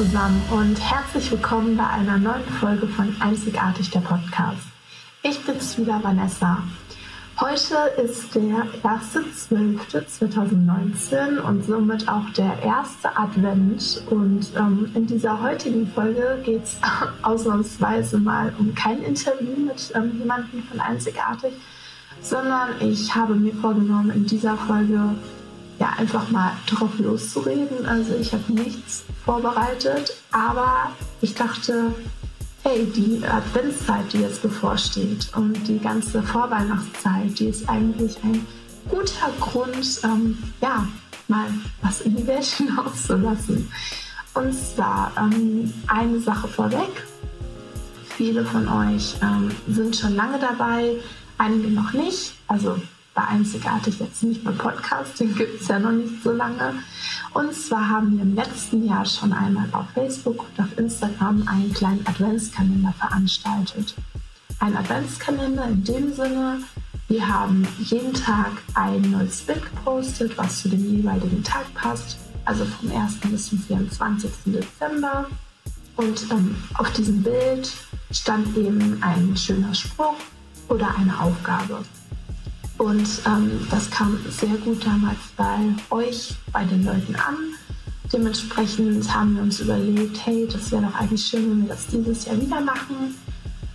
zusammen und herzlich willkommen bei einer neuen Folge von Einzigartig der Podcast. Ich bin's wieder, Vanessa. Heute ist der 1.12.2019 und somit auch der erste Advent. Und ähm, in dieser heutigen Folge geht es ausnahmsweise mal um kein Interview mit ähm, jemandem von Einzigartig, sondern ich habe mir vorgenommen, in dieser Folge ja einfach mal drauf loszureden. Also ich habe nichts vorbereitet, aber ich dachte, hey, die Adventszeit, die jetzt bevorsteht und die ganze Vorweihnachtszeit, die ist eigentlich ein guter Grund, ähm, ja, mal was in die Welt hinauszulassen. Und zwar ähm, eine Sache vorweg. Viele von euch ähm, sind schon lange dabei, einige noch nicht. Also bei Einzigartig jetzt nicht beim Podcast, den gibt es ja noch nicht so lange. Und zwar haben wir im letzten Jahr schon einmal auf Facebook und auf Instagram einen kleinen Adventskalender veranstaltet. Ein Adventskalender in dem Sinne, wir haben jeden Tag ein neues Bild gepostet, was zu dem jeweiligen Tag passt, also vom 1. bis zum 24. Dezember. Und ähm, auf diesem Bild stand eben ein schöner Spruch oder eine Aufgabe. Und ähm, das kam sehr gut damals bei euch, bei den Leuten an. Dementsprechend haben wir uns überlegt, hey, das wäre doch eigentlich schön, wenn wir das dieses Jahr wieder machen.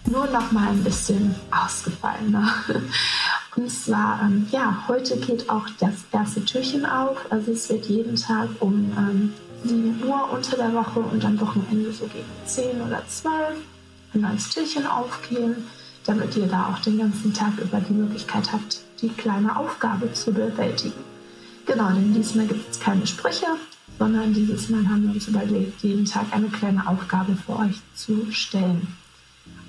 Nur noch mal ein bisschen ausgefallener. Und zwar, ähm, ja, heute geht auch das erste Türchen auf. Also es wird jeden Tag um ähm, 7 Uhr unter der Woche und am Wochenende so gegen 10 oder 12 ein neues Türchen aufgehen, damit ihr da auch den ganzen Tag über die Möglichkeit habt, die kleine Aufgabe zu bewältigen. Genau, denn diesmal gibt es keine Sprüche, sondern dieses Mal haben wir uns überlegt, jeden Tag eine kleine Aufgabe für euch zu stellen.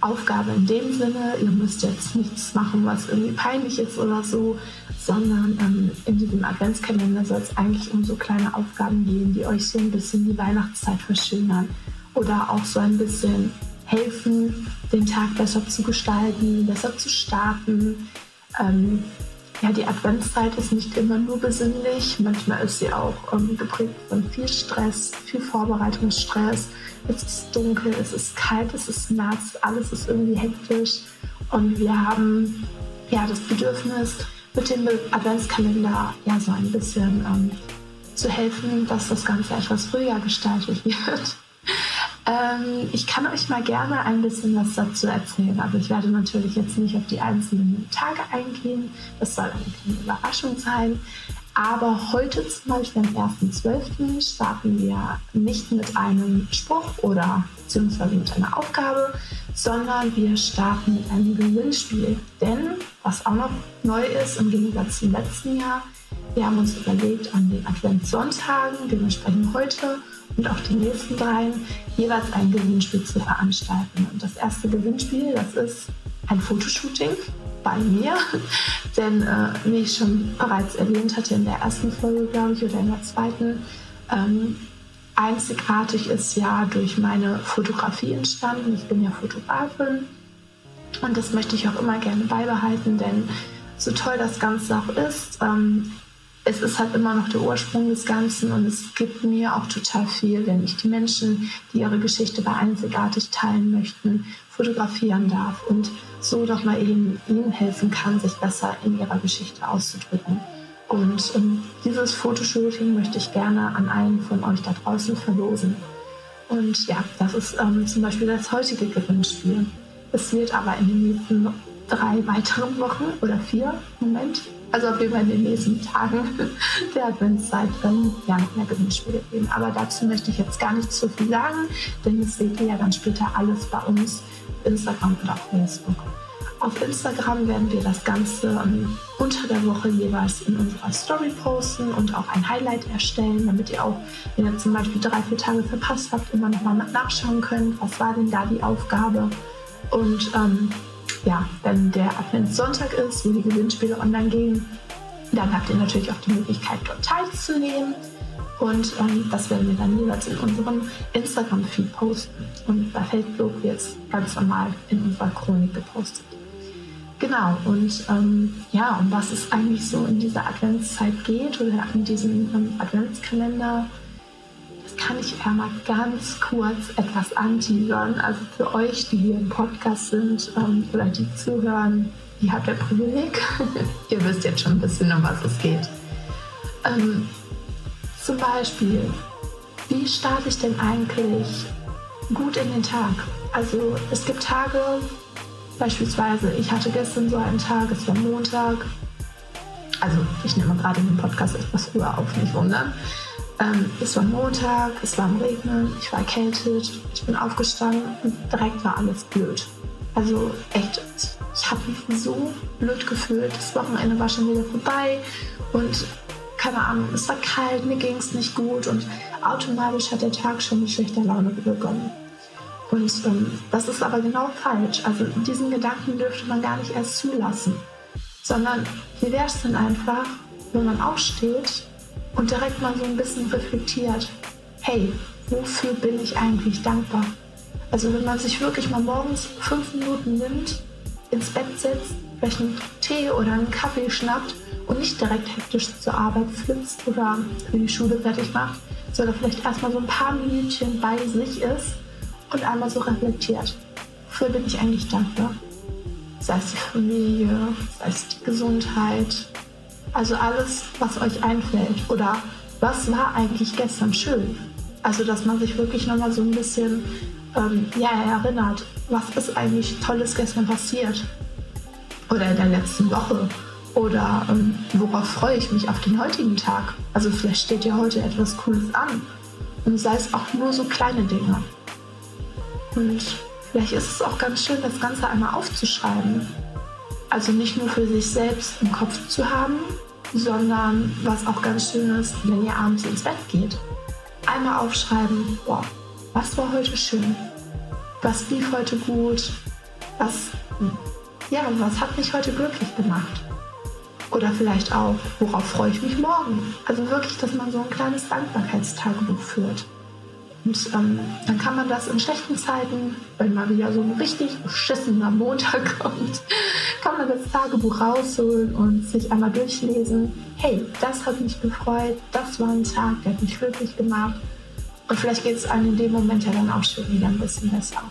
Aufgabe in dem Sinne, ihr müsst jetzt nichts machen, was irgendwie peinlich ist oder so, sondern ähm, in diesem Adventskalender soll es eigentlich um so kleine Aufgaben gehen, die euch so ein bisschen die Weihnachtszeit verschönern oder auch so ein bisschen helfen, den Tag besser zu gestalten, besser zu starten, ähm, ja, die Adventszeit ist nicht immer nur besinnlich. Manchmal ist sie auch ähm, geprägt von viel Stress, viel Vorbereitungsstress. Es ist dunkel, es ist kalt, es ist nass, alles ist irgendwie hektisch. Und wir haben ja das Bedürfnis, mit dem Adventskalender ja so ein bisschen ähm, zu helfen, dass das Ganze etwas früher gestaltet wird. Ähm, ich kann euch mal gerne ein bisschen was dazu erzählen. Also ich werde natürlich jetzt nicht auf die einzelnen Tage eingehen. Das soll eine kleine Überraschung sein. Aber heute zum Beispiel am 1.12. starten wir nicht mit einem Spruch oder beziehungsweise mit einer Aufgabe, sondern wir starten mit einem Gewinnspiel. Denn was auch noch neu ist im Gegensatz zum letzten Jahr, wir haben uns überlegt, an den Adventssonntagen, dementsprechend heute, und auch die nächsten drei jeweils ein Gewinnspiel zu veranstalten. Und das erste Gewinnspiel, das ist ein Fotoshooting bei mir, denn äh, wie ich schon bereits erwähnt hatte in der ersten Folge, glaube ich, oder in der zweiten, ähm, einzigartig ist ja durch meine Fotografie entstanden. Ich bin ja Fotografin und das möchte ich auch immer gerne beibehalten, denn so toll das Ganze auch ist, ähm, es ist halt immer noch der Ursprung des Ganzen und es gibt mir auch total viel, wenn ich die Menschen, die ihre Geschichte bei einzigartig teilen möchten, fotografieren darf und so doch mal eben ihnen helfen kann, sich besser in ihrer Geschichte auszudrücken. Und ähm, dieses Fotoshooting möchte ich gerne an einen von euch da draußen verlosen. Und ja, das ist ähm, zum Beispiel das heutige Gewinnspiel. Es wird aber in den nächsten drei weiteren Wochen oder vier, Moment, also auf jeden Fall in den nächsten Tagen der Adventszeit ähm, ja noch mehr Gewinnspiele geben. Aber dazu möchte ich jetzt gar nicht zu viel sagen, denn das seht ihr ja dann später alles bei uns Instagram auf Facebook. Auf Instagram werden wir das Ganze ähm, unter der Woche jeweils in unserer Story posten und auch ein Highlight erstellen, damit ihr auch, wenn ihr zum Beispiel drei, vier Tage verpasst habt, immer nochmal nachschauen könnt, was war denn da die Aufgabe. Und ähm, ja, wenn der Adventssonntag ist, wo die Gewinnspiele online gehen, dann habt ihr natürlich auch die Möglichkeit, dort teilzunehmen. Und ähm, das werden wir dann jeweils in unserem Instagram-Feed posten. Und bei Facebook wird es ganz normal in unserer Chronik gepostet. Genau, und ähm, ja, um was es eigentlich so in dieser Adventszeit geht oder in diesem ähm, Adventskalender, kann ich ja mal ganz kurz etwas anteasern. Also für euch, die hier im Podcast sind ähm, oder die zuhören, ihr habt ein Privileg. ihr wisst jetzt schon ein bisschen, um was es geht. Ähm, zum Beispiel, wie starte ich denn eigentlich gut in den Tag? Also es gibt Tage, beispielsweise, ich hatte gestern so einen Tag, es war Montag. Also ich nehme gerade den Podcast etwas früher auf, nicht wundern. Ähm, es war Montag, es war am Regnen, ich war erkältet, ich bin aufgestanden und direkt war alles blöd. Also echt, ich habe mich so blöd gefühlt. Das Wochenende war schon wieder vorbei und keine Ahnung, es war kalt, mir ging es nicht gut und automatisch hat der Tag schon mit schlechter Laune begonnen. Und ähm, das ist aber genau falsch. Also diesen Gedanken dürfte man gar nicht erst zulassen, sondern wie wäre es denn einfach, wenn man aufsteht und direkt mal so ein bisschen reflektiert, hey, wofür bin ich eigentlich dankbar? Also wenn man sich wirklich mal morgens fünf Minuten nimmt, ins Bett setzt, vielleicht einen Tee oder einen Kaffee schnappt und nicht direkt hektisch zur Arbeit flitzt oder für die Schule fertig macht, sondern vielleicht erstmal so ein paar Minütchen bei sich ist und einmal so reflektiert. Wofür bin ich eigentlich dankbar? Sei es die Familie, sei es die Gesundheit, also alles, was euch einfällt. Oder was war eigentlich gestern schön? Also, dass man sich wirklich nochmal so ein bisschen ähm, ja, erinnert, was ist eigentlich Tolles gestern passiert? Oder in der letzten Woche? Oder ähm, worauf freue ich mich auf den heutigen Tag? Also vielleicht steht ja heute etwas Cooles an. Und sei es auch nur so kleine Dinge. Und vielleicht ist es auch ganz schön, das Ganze einmal aufzuschreiben. Also nicht nur für sich selbst im Kopf zu haben, sondern was auch ganz schön ist, wenn ihr abends ins Bett geht. Einmal aufschreiben, boah, was war heute schön? Was lief heute gut? Was, ja, was hat mich heute glücklich gemacht? Oder vielleicht auch, worauf freue ich mich morgen? Also wirklich, dass man so ein kleines Dankbarkeitstagebuch führt. Und ähm, dann kann man das in schlechten Zeiten, wenn mal wieder so ein richtig beschissener Montag kommt, kann man das Tagebuch rausholen und sich einmal durchlesen. Hey, das hat mich gefreut, das war ein Tag, der hat mich glücklich gemacht. Und vielleicht geht es einem in dem Moment ja dann auch schon wieder ein bisschen besser.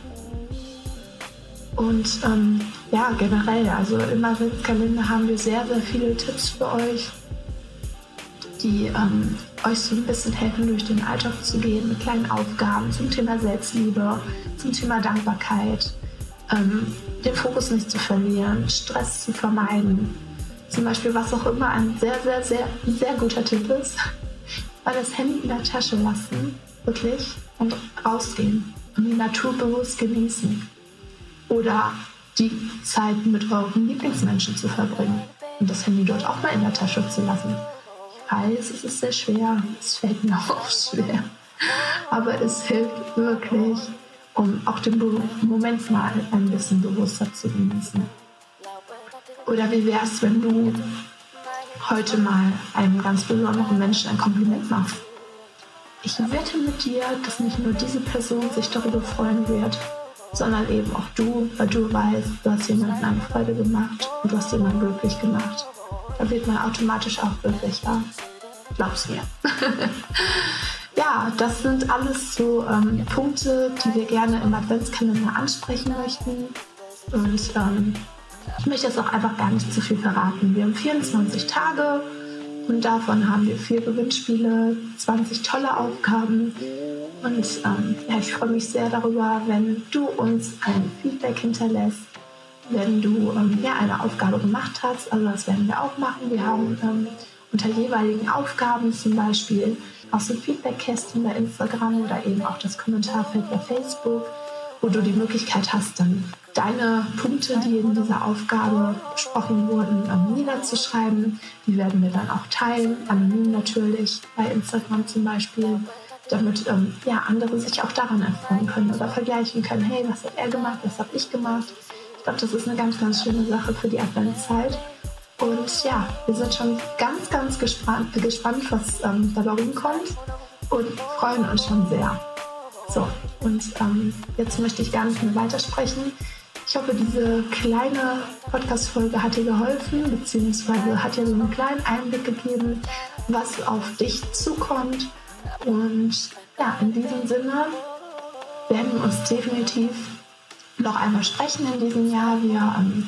Und ähm, ja, generell, also im Adventskalender haben wir sehr, sehr viele Tipps für euch die ähm, euch so ein bisschen helfen, durch den Alltag zu gehen mit kleinen Aufgaben zum Thema Selbstliebe, zum Thema Dankbarkeit, ähm, den Fokus nicht zu verlieren, Stress zu vermeiden. Zum Beispiel, was auch immer ein sehr, sehr, sehr, sehr guter Tipp ist, mal das Handy in der Tasche lassen, wirklich, und rausgehen und die Natur bewusst genießen. Oder die Zeit mit euren Lieblingsmenschen zu verbringen und das Handy dort auch mal in der Tasche zu lassen weiß, es ist sehr schwer. Es fällt mir auch schwer. Aber es hilft wirklich, um auch den Moment mal ein bisschen bewusster zu genießen. Oder wie wäre es, wenn du heute mal einem ganz besonderen Menschen ein Kompliment machst? Ich wette mit dir, dass nicht nur diese Person sich darüber freuen wird, sondern eben auch du, weil du weißt, du hast jemanden eine Freude gemacht und du hast jemanden glücklich gemacht da wird man automatisch auch glücklicher. Glaub's mir. ja, das sind alles so ähm, Punkte, die wir gerne im Adventskalender ansprechen möchten. Und ähm, ich möchte jetzt auch einfach gar nicht zu viel verraten. Wir haben 24 Tage und davon haben wir vier Gewinnspiele, 20 tolle Aufgaben. Und ähm, ja, ich freue mich sehr darüber, wenn du uns ein Feedback hinterlässt wenn du ähm, ja, eine Aufgabe gemacht hast. Also das werden wir auch machen. Wir haben ähm, unter jeweiligen Aufgaben zum Beispiel auch so Feedback-Kästchen bei Instagram oder eben auch das Kommentarfeld bei Facebook, wo du die Möglichkeit hast, dann deine Punkte, die in dieser Aufgabe besprochen wurden, ähm, niederzuschreiben. Die werden wir dann auch teilen, anonym natürlich, bei Instagram zum Beispiel damit ähm, ja, andere sich auch daran erfreuen können oder vergleichen können, hey, was hat er gemacht, was habe ich gemacht glaube, das ist eine ganz, ganz schöne Sache für die Adventszeit. Und ja, wir sind schon ganz, ganz gespannt, gespannt was ähm, dabei rumkommt und freuen uns schon sehr. So, und ähm, jetzt möchte ich gar nicht mehr weitersprechen. Ich hoffe, diese kleine Podcast-Folge hat dir geholfen, beziehungsweise hat dir so einen kleinen Einblick gegeben, was auf dich zukommt. Und ja, in diesem Sinne werden wir uns definitiv noch einmal sprechen in diesem Jahr. Wir ähm,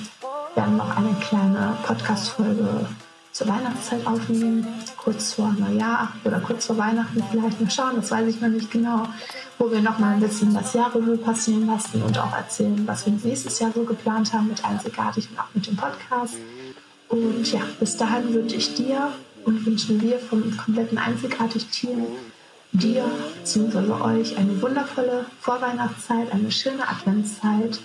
werden noch eine kleine Podcast-Folge zur Weihnachtszeit aufnehmen, kurz vor Neujahr oder kurz vor Weihnachten vielleicht mal schauen, das weiß ich noch nicht genau, wo wir noch mal ein bisschen das Jahrrevue passieren lassen und auch erzählen, was wir nächstes Jahr so geplant haben mit Einzigartig und auch mit dem Podcast. Und ja, bis dahin wünsche ich dir und wünschen wir vom kompletten Einzigartig-Team dir bzw. euch eine wundervolle Vorweihnachtszeit, eine schöne Adventszeit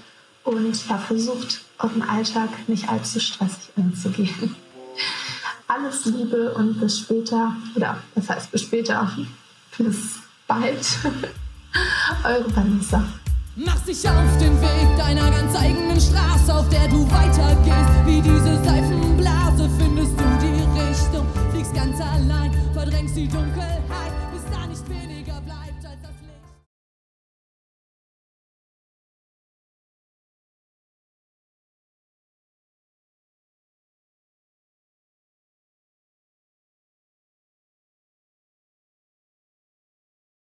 und ja, versucht euren Alltag nicht allzu stressig anzugehen. Alles Liebe und bis später. Oder das heißt bis später. Bis bald. Eure Vanessa. Mach dich auf den Weg deiner ganz eigenen Straße, auf der du weitergehst, wie diese Seife